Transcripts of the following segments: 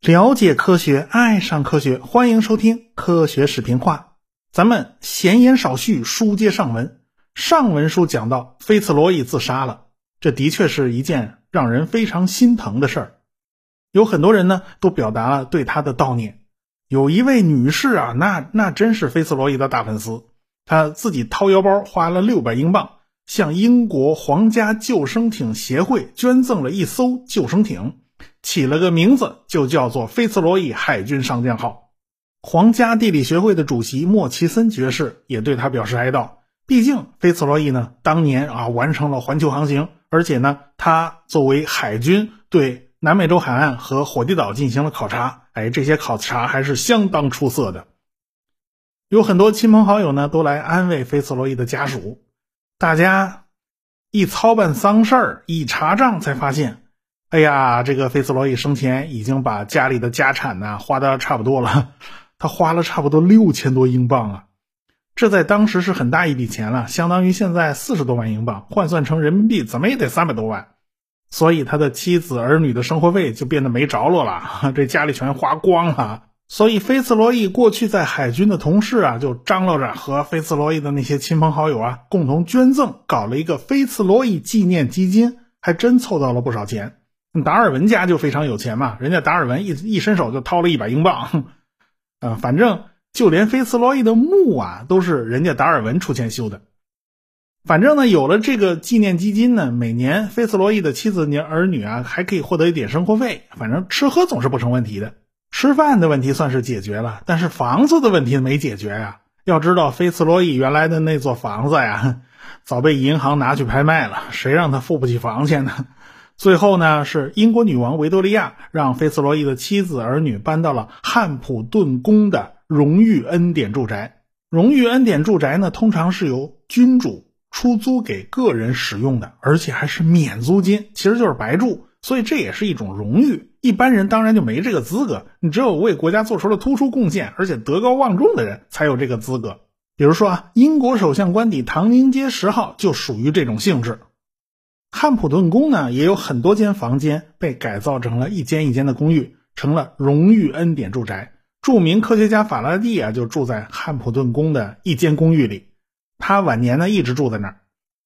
了解科学，爱上科学，欢迎收听科学视频化。咱们闲言少叙，书接上文。上文书讲到，菲茨罗伊自杀了，这的确是一件让人非常心疼的事儿。有很多人呢，都表达了对他的悼念。有一位女士啊，那那真是菲茨罗伊的大粉丝，她自己掏腰包花了六百英镑，向英国皇家救生艇协会捐赠了一艘救生艇。起了个名字，就叫做菲茨罗伊海军上将号。皇家地理学会的主席莫奇森爵士也对他表示哀悼。毕竟菲茨罗伊呢，当年啊完成了环球航行，而且呢，他作为海军对南美洲海岸和火地岛进行了考察，哎，这些考察还是相当出色的。有很多亲朋好友呢，都来安慰菲茨罗伊的家属。大家一操办丧事儿，一查账，才发现。哎呀，这个菲茨罗伊生前已经把家里的家产呢花的差不多了，他花了差不多六千多英镑啊，这在当时是很大一笔钱了，相当于现在四十多万英镑，换算成人民币怎么也得三百多万，所以他的妻子儿女的生活费就变得没着落了，这家里全花光了。所以菲茨罗伊过去在海军的同事啊，就张罗着和菲茨罗伊的那些亲朋好友啊，共同捐赠，搞了一个菲茨罗伊纪念基金，还真凑到了不少钱。达尔文家就非常有钱嘛，人家达尔文一一伸手就掏了一百英镑，啊，反正就连菲茨罗伊的墓啊，都是人家达尔文出钱修的。反正呢，有了这个纪念基金呢，每年菲茨罗伊的妻子、年儿女啊，还可以获得一点生活费，反正吃喝总是不成问题的。吃饭的问题算是解决了，但是房子的问题没解决呀。要知道，菲茨罗伊原来的那座房子呀，早被银行拿去拍卖了，谁让他付不起房钱呢？最后呢，是英国女王维多利亚让菲茨罗伊的妻子儿女搬到了汉普顿宫的荣誉恩典住宅。荣誉恩典住宅呢，通常是由君主出租给个人使用的，而且还是免租金，其实就是白住。所以这也是一种荣誉。一般人当然就没这个资格，你只有为国家做出了突出贡献，而且德高望重的人才有这个资格。比如说啊，英国首相官邸唐宁街十号就属于这种性质。汉普顿宫呢，也有很多间房间被改造成了一间一间的公寓，成了荣誉恩典住宅。著名科学家法拉第啊，就住在汉普顿宫的一间公寓里。他晚年呢，一直住在那儿。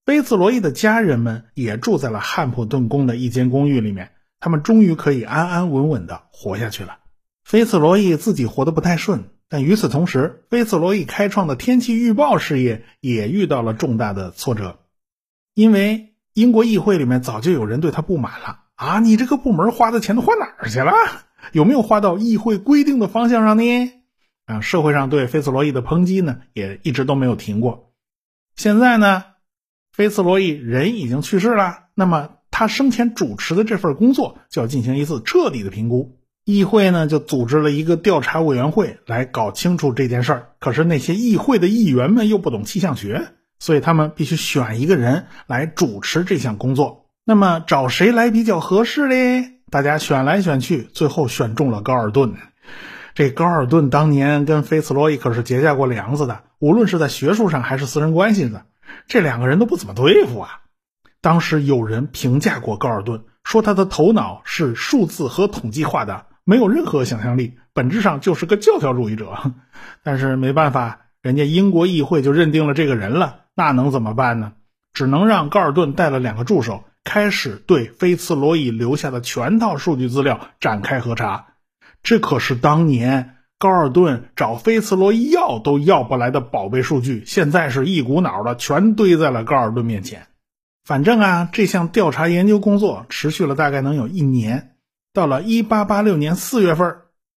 菲茨罗伊的家人们也住在了汉普顿宫的一间公寓里面。他们终于可以安安稳稳的活下去了。菲茨罗伊自己活得不太顺，但与此同时，菲茨罗伊开创的天气预报事业也遇到了重大的挫折，因为。英国议会里面早就有人对他不满了啊！你这个部门花的钱都花哪儿去了？有没有花到议会规定的方向上呢？啊，社会上对菲茨罗伊的抨击呢，也一直都没有停过。现在呢，菲茨罗伊人已经去世了，那么他生前主持的这份工作就要进行一次彻底的评估。议会呢，就组织了一个调查委员会来搞清楚这件事儿。可是那些议会的议员们又不懂气象学。所以他们必须选一个人来主持这项工作。那么找谁来比较合适嘞？大家选来选去，最后选中了高尔顿。这高尔顿当年跟菲茨罗伊可是结下过梁子的，无论是在学术上还是私人关系上，这两个人都不怎么对付啊。当时有人评价过高尔顿，说他的头脑是数字和统计化的，没有任何想象力，本质上就是个教条主义者。但是没办法，人家英国议会就认定了这个人了。那能怎么办呢？只能让高尔顿带了两个助手，开始对菲茨罗伊留下的全套数据资料展开核查。这可是当年高尔顿找菲茨罗伊要都要不来的宝贝数据，现在是一股脑的全堆在了高尔顿面前。反正啊，这项调查研究工作持续了大概能有一年。到了一八八六年四月份，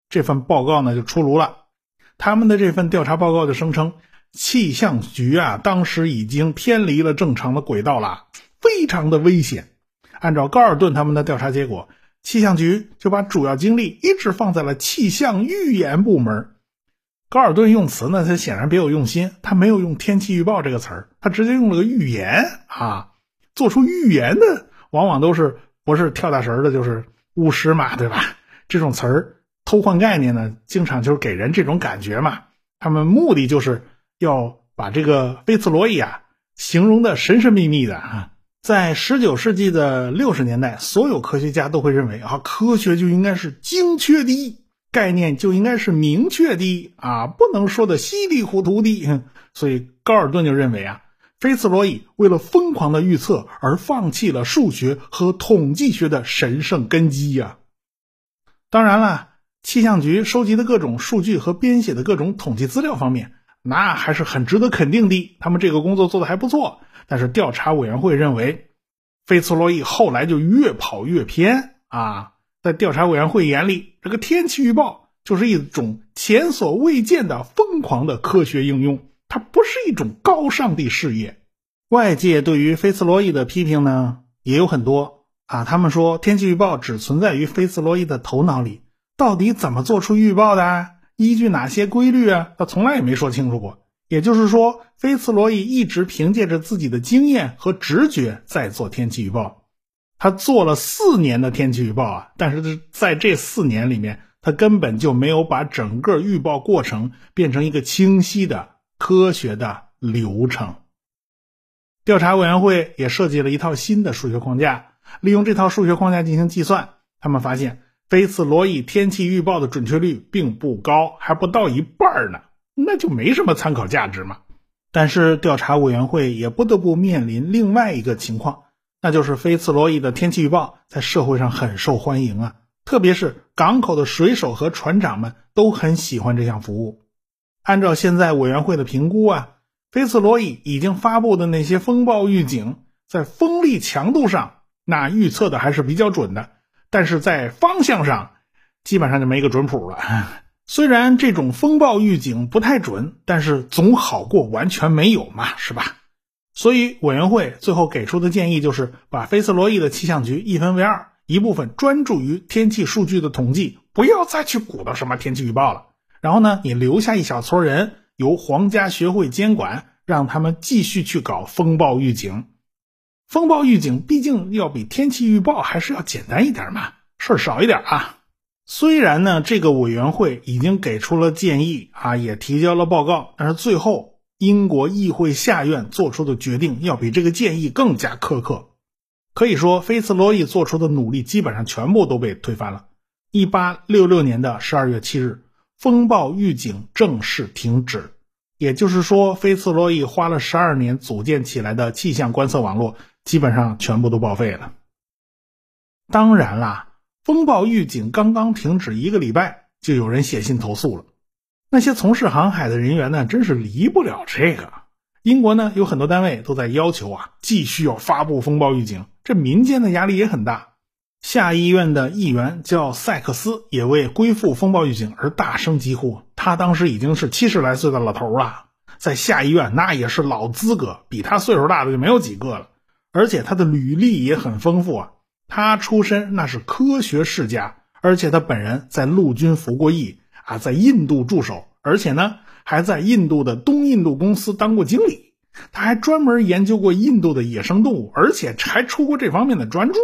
这份报告呢就出炉了。他们的这份调查报告就声称。气象局啊，当时已经偏离了正常的轨道了，非常的危险。按照高尔顿他们的调查结果，气象局就把主要精力一直放在了气象预言部门。高尔顿用词呢，他显然别有用心，他没有用“天气预报”这个词儿，他直接用了个“预言”啊。做出预言的，往往都是不是跳大神的，就是巫师嘛，对吧？这种词儿偷换概念呢，经常就是给人这种感觉嘛。他们目的就是。要把这个菲茨罗伊啊形容的神神秘秘的啊，在十九世纪的六十年代，所有科学家都会认为啊，科学就应该是精确的，概念就应该是明确的啊，不能说的稀里糊涂的。所以高尔顿就认为啊，菲茨罗伊为了疯狂的预测而放弃了数学和统计学的神圣根基呀。当然了，气象局收集的各种数据和编写的各种统计资料方面，那还是很值得肯定的，他们这个工作做的还不错。但是调查委员会认为，菲茨罗伊后来就越跑越偏啊！在调查委员会眼里，这个天气预报就是一种前所未见的疯狂的科学应用，它不是一种高尚的事业。外界对于菲茨罗伊的批评呢也有很多啊，他们说天气预报只存在于菲茨罗伊的头脑里，到底怎么做出预报的，依据哪些规律啊？他从来也没说清楚过。也就是说，菲茨罗伊一直凭借着自己的经验和直觉在做天气预报。他做了四年的天气预报啊，但是在这四年里面，他根本就没有把整个预报过程变成一个清晰的科学的流程。调查委员会也设计了一套新的数学框架，利用这套数学框架进行计算，他们发现菲茨罗伊天气预报的准确率并不高，还不到一半呢。那就没什么参考价值嘛。但是调查委员会也不得不面临另外一个情况，那就是菲茨罗伊的天气预报在社会上很受欢迎啊，特别是港口的水手和船长们都很喜欢这项服务。按照现在委员会的评估啊，菲茨罗伊已经发布的那些风暴预警，在风力强度上那预测的还是比较准的，但是在方向上基本上就没个准谱了。虽然这种风暴预警不太准，但是总好过完全没有嘛，是吧？所以委员会最后给出的建议就是把菲茨罗伊的气象局一分为二，一部分专注于天气数据的统计，不要再去鼓捣什么天气预报了。然后呢，你留下一小撮人，由皇家学会监管，让他们继续去搞风暴预警。风暴预警毕竟要比天气预报还是要简单一点嘛，事儿少一点啊。虽然呢，这个委员会已经给出了建议啊，也提交了报告，但是最后英国议会下院做出的决定要比这个建议更加苛刻。可以说，菲茨罗伊做出的努力基本上全部都被推翻了。一八六六年的十二月七日，风暴预警正式停止，也就是说，菲茨罗伊花了十二年组建起来的气象观测网络基本上全部都报废了。当然啦。风暴预警刚刚停止一个礼拜，就有人写信投诉了。那些从事航海的人员呢，真是离不了这个。英国呢，有很多单位都在要求啊，继续要发布风暴预警。这民间的压力也很大。下议院的议员叫塞克斯，也为恢复风暴预警而大声疾呼。他当时已经是七十来岁的老头了，在下议院那也是老资格，比他岁数大的就没有几个了。而且他的履历也很丰富啊。他出身那是科学世家，而且他本人在陆军服过役啊，在印度驻守，而且呢还在印度的东印度公司当过经理。他还专门研究过印度的野生动物，而且还出过这方面的专著。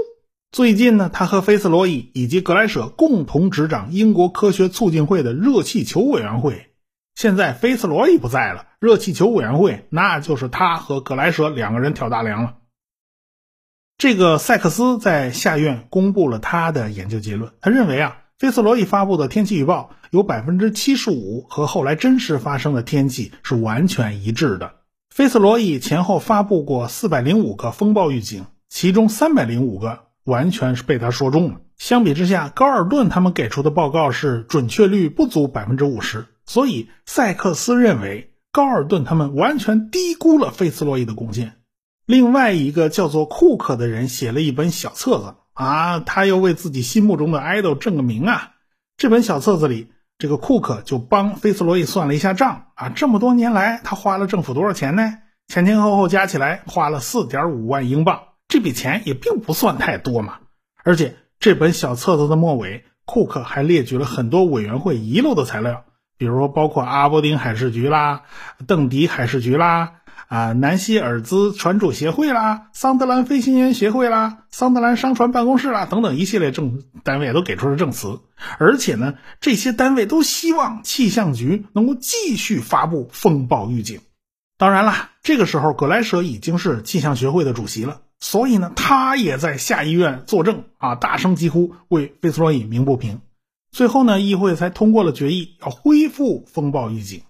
最近呢，他和菲茨罗伊以及格莱舍共同执掌英国科学促进会的热气球委员会。现在菲茨罗伊不在了，热气球委员会那就是他和格莱舍两个人挑大梁了。这个塞克斯在下院公布了他的研究结论。他认为啊，菲茨罗伊发布的天气预报有百分之七十五和后来真实发生的天气是完全一致的。菲茨罗伊前后发布过四百零五个风暴预警，其中三百零五个完全是被他说中了。相比之下，高尔顿他们给出的报告是准确率不足百分之五十，所以塞克斯认为高尔顿他们完全低估了菲茨罗伊的贡献。另外一个叫做库克的人写了一本小册子啊，他又为自己心目中的 idol 挣个名啊。这本小册子里，这个库克就帮菲茨罗伊算了一下账啊，这么多年来他花了政府多少钱呢？前前后后加起来花了四点五万英镑，这笔钱也并不算太多嘛。而且这本小册子的末尾，库克还列举了很多委员会遗漏的材料，比如说包括阿伯丁海事局啦、邓迪海事局啦。啊，南希尔兹船主协会啦，桑德兰飞行员协会啦，桑德兰商船办公室啦，等等一系列证单位都给出了证词，而且呢，这些单位都希望气象局能够继续发布风暴预警。当然啦，这个时候格莱舍已经是气象学会的主席了，所以呢，他也在下议院作证啊，大声疾呼为菲斯罗伊鸣不平。最后呢，议会才通过了决议，要恢复风暴预警。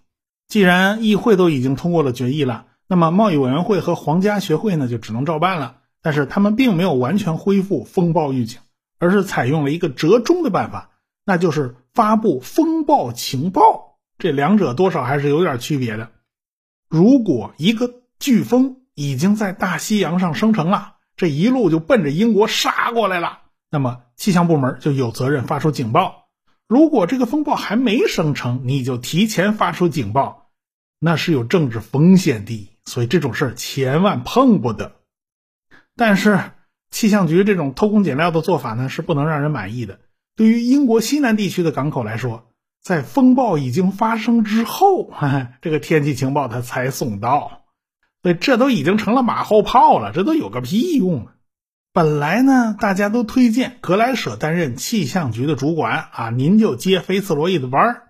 既然议会都已经通过了决议了，那么贸易委员会和皇家学会呢，就只能照办了。但是他们并没有完全恢复风暴预警，而是采用了一个折中的办法，那就是发布风暴情报。这两者多少还是有点区别的。如果一个飓风已经在大西洋上生成了，这一路就奔着英国杀过来了，那么气象部门就有责任发出警报。如果这个风暴还没生成，你就提前发出警报，那是有政治风险的，所以这种事儿千万碰不得。但是气象局这种偷工减料的做法呢，是不能让人满意的。对于英国西南地区的港口来说，在风暴已经发生之后，这个天气情报它才送到，这都已经成了马后炮了。这都有个屁用啊！本来呢，大家都推荐格莱舍担任气象局的主管啊，您就接菲茨罗伊的班儿。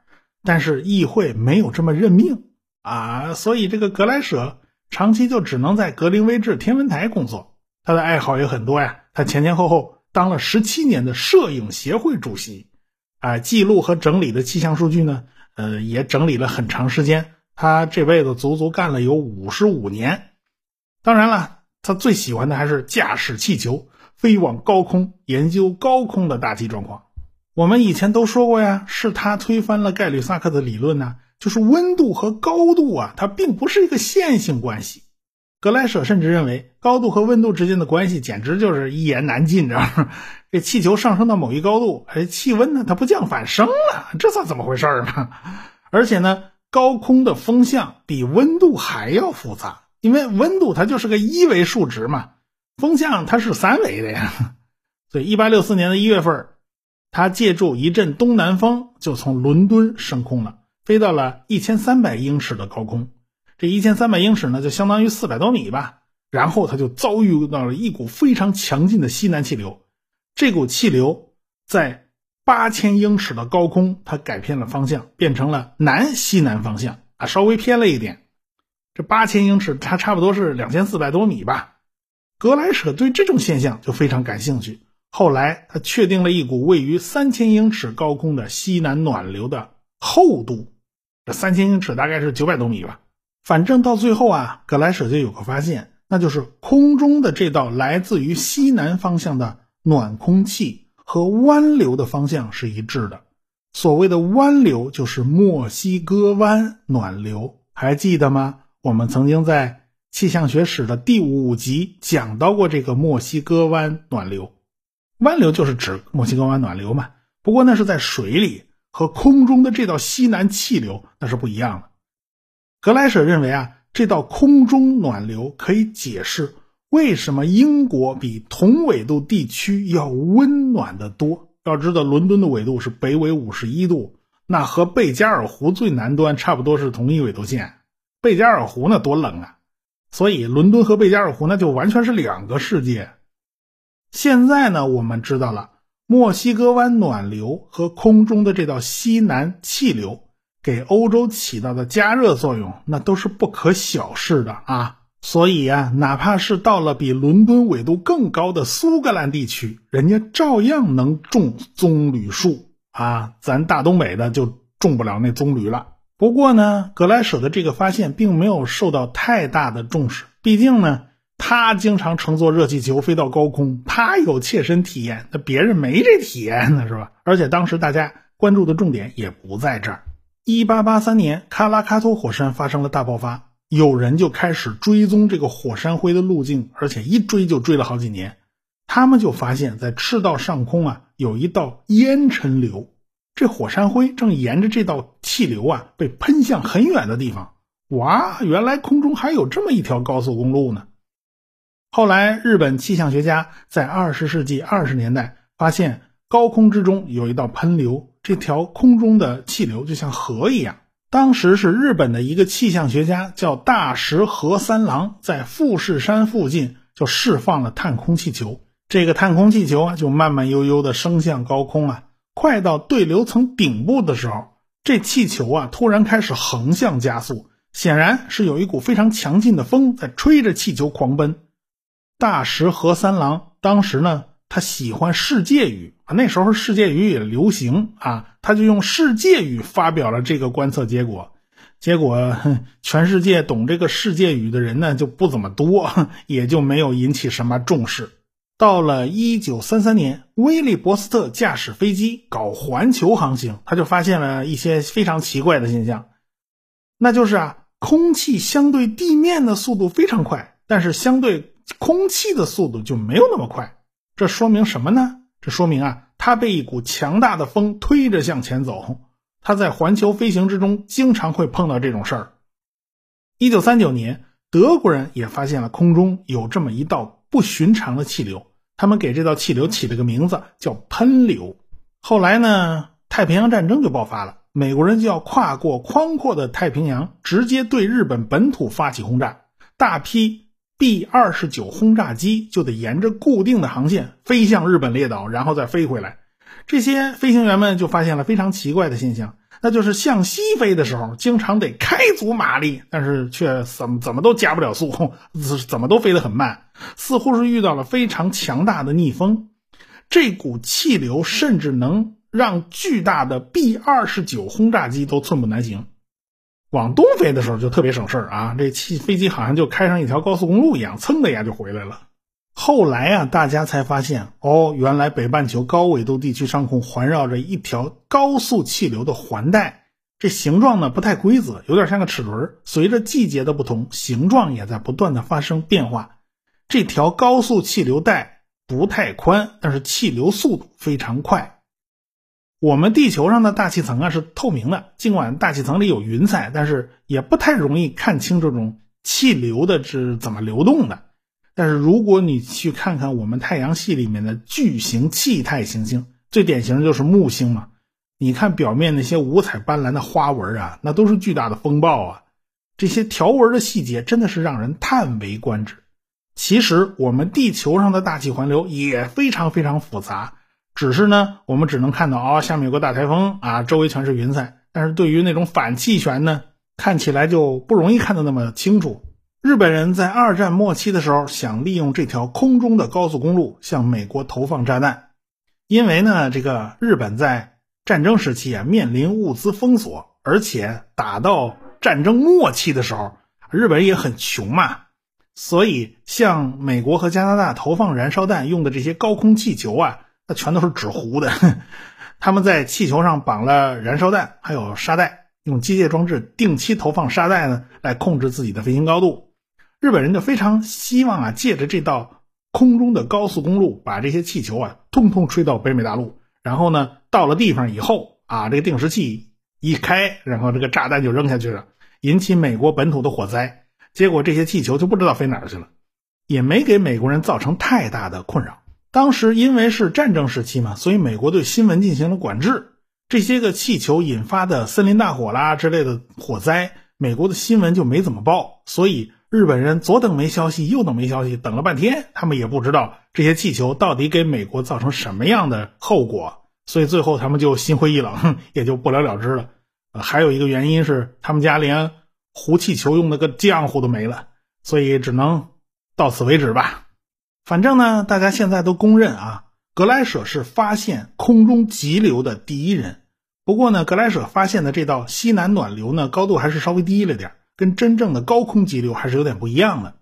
但是议会没有这么任命啊，所以这个格莱舍长期就只能在格林威治天文台工作。他的爱好也很多呀，他前前后后当了十七年的摄影协会主席。啊，记录和整理的气象数据呢，呃，也整理了很长时间。他这辈子足足干了有五十五年。当然了，他最喜欢的还是驾驶气球飞往高空，研究高空的大气状况。我们以前都说过呀，是他推翻了盖吕萨克的理论呢，就是温度和高度啊，它并不是一个线性关系。格莱舍甚至认为，高度和温度之间的关系简直就是一言难尽，知道吗？这气球上升到某一高度，哎，气温呢它不降反升了，这算怎么回事儿呢？而且呢，高空的风向比温度还要复杂，因为温度它就是个一维数值嘛，风向它是三维的呀。所以，一八六四年的一月份，他借助一阵东南风，就从伦敦升空了，飞到了一千三百英尺的高空。这一千三百英尺呢，就相当于四百多米吧。然后他就遭遇到了一股非常强劲的西南气流，这股气流在八千英尺的高空，它改变了方向，变成了南西南方向啊，稍微偏了一点。这八千英尺，它差不多是两千四百多米吧。格莱舍对这种现象就非常感兴趣。后来他确定了一股位于三千英尺高空的西南暖流的厚度，这三千英尺大概是九百多米吧。反正到最后啊，格莱舍就有个发现，那就是空中的这道来自于西南方向的暖空气和湾流的方向是一致的。所谓的湾流就是墨西哥湾暖流，还记得吗？我们曾经在气象学史的第五集讲到过这个墨西哥湾暖流。湾流就是指墨西哥湾暖流嘛，不过那是在水里，和空中的这道西南气流那是不一样的。格莱舍认为啊，这道空中暖流可以解释为什么英国比同纬度地区要温暖得多。要知道，伦敦的纬度是北纬五十一度，那和贝加尔湖最南端差不多是同一纬度线。贝加尔湖那多冷啊！所以，伦敦和贝加尔湖那就完全是两个世界。现在呢，我们知道了墨西哥湾暖流和空中的这道西南气流。给欧洲起到的加热作用，那都是不可小视的啊！所以啊，哪怕是到了比伦敦纬度更高的苏格兰地区，人家照样能种棕榈树啊！咱大东北的就种不了那棕榈了。不过呢，格莱舍的这个发现并没有受到太大的重视，毕竟呢，他经常乘坐热气球飞到高空，他有切身体验，那别人没这体验呢，是吧？而且当时大家关注的重点也不在这儿。一八八三年，喀拉喀托火山发生了大爆发，有人就开始追踪这个火山灰的路径，而且一追就追了好几年。他们就发现，在赤道上空啊，有一道烟尘流，这火山灰正沿着这道气流啊，被喷向很远的地方。哇，原来空中还有这么一条高速公路呢！后来，日本气象学家在二十世纪二十年代发现，高空之中有一道喷流。这条空中的气流就像河一样。当时是日本的一个气象学家叫大石和三郎，在富士山附近就释放了探空气球。这个探空气球啊，就慢慢悠悠地升向高空啊。快到对流层顶部的时候，这气球啊突然开始横向加速，显然是有一股非常强劲的风在吹着气球狂奔。大石和三郎当时呢，他喜欢世界语啊，那时候世界语也流行啊，他就用世界语发表了这个观测结果。结果，全世界懂这个世界语的人呢就不怎么多，也就没有引起什么重视。到了一九三三年，威利伯斯特驾驶飞机搞环球航行，他就发现了一些非常奇怪的现象，那就是啊，空气相对地面的速度非常快，但是相对空气的速度就没有那么快。这说明什么呢？这说明啊，它被一股强大的风推着向前走。他在环球飞行之中经常会碰到这种事儿。一九三九年，德国人也发现了空中有这么一道不寻常的气流，他们给这道气流起了个名字叫“喷流”。后来呢，太平洋战争就爆发了，美国人就要跨过宽阔的太平洋，直接对日本本土发起轰炸，大批 B 二十九轰炸机就得沿着固定的航线飞向日本列岛，然后再飞回来。这些飞行员们就发现了非常奇怪的现象，那就是向西飞的时候，经常得开足马力，但是却怎么怎么都加不了速，怎么都飞得很慢，似乎是遇到了非常强大的逆风。这股气流甚至能让巨大的 B 二十九轰炸机都寸步难行。往东飞的时候就特别省事儿啊，这气飞机好像就开上一条高速公路一样，噌的一下就回来了。后来啊，大家才发现哦，原来北半球高纬度地区上空环绕着一条高速气流的环带，这形状呢不太规则，有点像个齿轮。随着季节的不同，形状也在不断的发生变化。这条高速气流带不太宽，但是气流速度非常快。我们地球上的大气层啊是透明的，尽管大气层里有云彩，但是也不太容易看清这种气流的是怎么流动的。但是如果你去看看我们太阳系里面的巨型气态行星，最典型的就是木星嘛。你看表面那些五彩斑斓的花纹啊，那都是巨大的风暴啊。这些条纹的细节真的是让人叹为观止。其实我们地球上的大气环流也非常非常复杂，只是呢，我们只能看到啊，下面有个大台风啊，周围全是云彩。但是对于那种反气旋呢，看起来就不容易看得那么清楚。日本人在二战末期的时候，想利用这条空中的高速公路向美国投放炸弹，因为呢，这个日本在战争时期啊面临物资封锁，而且打到战争末期的时候，日本也很穷嘛，所以向美国和加拿大投放燃烧弹用的这些高空气球啊，那全都是纸糊的。他们在气球上绑了燃烧弹，还有沙袋，用机械装置定期投放沙袋呢，来控制自己的飞行高度。日本人就非常希望啊，借着这道空中的高速公路，把这些气球啊，通通吹到北美大陆。然后呢，到了地方以后啊，这个定时器一开，然后这个炸弹就扔下去了，引起美国本土的火灾。结果这些气球就不知道飞哪去了，也没给美国人造成太大的困扰。当时因为是战争时期嘛，所以美国对新闻进行了管制。这些个气球引发的森林大火啦之类的火灾，美国的新闻就没怎么报，所以。日本人左等没消息，右等没消息，等了半天，他们也不知道这些气球到底给美国造成什么样的后果，所以最后他们就心灰意冷，也就不了了之了。还有一个原因是他们家连糊气球用的个浆糊都没了，所以只能到此为止吧。反正呢，大家现在都公认啊，格莱舍是发现空中急流的第一人。不过呢，格莱舍发现的这道西南暖流呢，高度还是稍微低了点。跟真正的高空急流还是有点不一样的。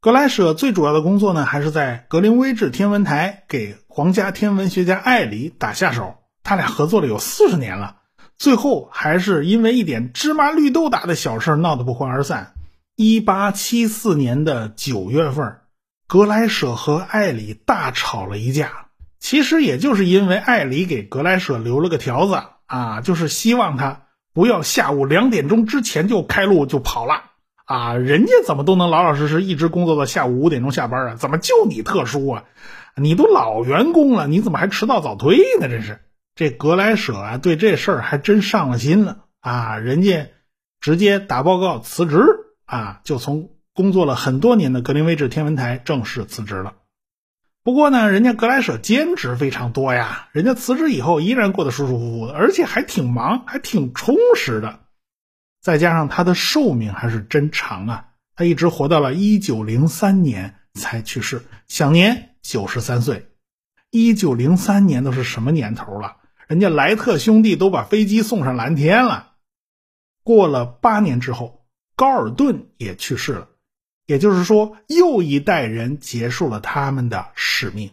格莱舍最主要的工作呢，还是在格林威治天文台给皇家天文学家艾里打下手。他俩合作了有四十年了，最后还是因为一点芝麻绿豆大的小事闹得不欢而散。一八七四年的九月份，格莱舍和艾里大吵了一架。其实也就是因为艾里给格莱舍留了个条子啊，就是希望他。不要下午两点钟之前就开路就跑了啊！人家怎么都能老老实实一直工作到下午五点钟下班啊？怎么就你特殊啊？你都老员工了，你怎么还迟到早退呢？真是这格莱舍啊，对这事儿还真上了心了啊！人家直接打报告辞职啊，就从工作了很多年的格林威治天文台正式辞职了。不过呢，人家格莱舍兼职非常多呀，人家辞职以后依然过得舒舒服服的，而且还挺忙，还挺充实的。再加上他的寿命还是真长啊，他一直活到了一九零三年才去世，享年九十三岁。一九零三年都是什么年头了？人家莱特兄弟都把飞机送上蓝天了。过了八年之后，高尔顿也去世了，也就是说，又一代人结束了他们的使命。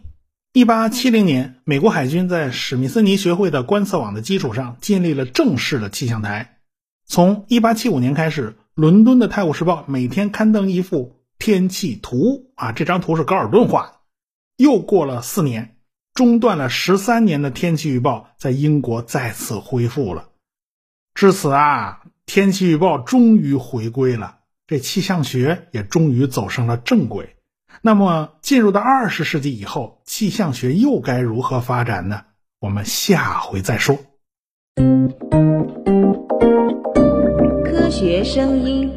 一八七零年，美国海军在史密斯尼学会的观测网的基础上，建立了正式的气象台。从一八七五年开始，伦敦的《泰晤士报》每天刊登一幅天气图啊，这张图是高尔顿画的。又过了四年，中断了十三年的天气预报在英国再次恢复了。至此啊。天气预报终于回归了，这气象学也终于走上了正轨。那么，进入到二十世纪以后，气象学又该如何发展呢？我们下回再说。科学声音。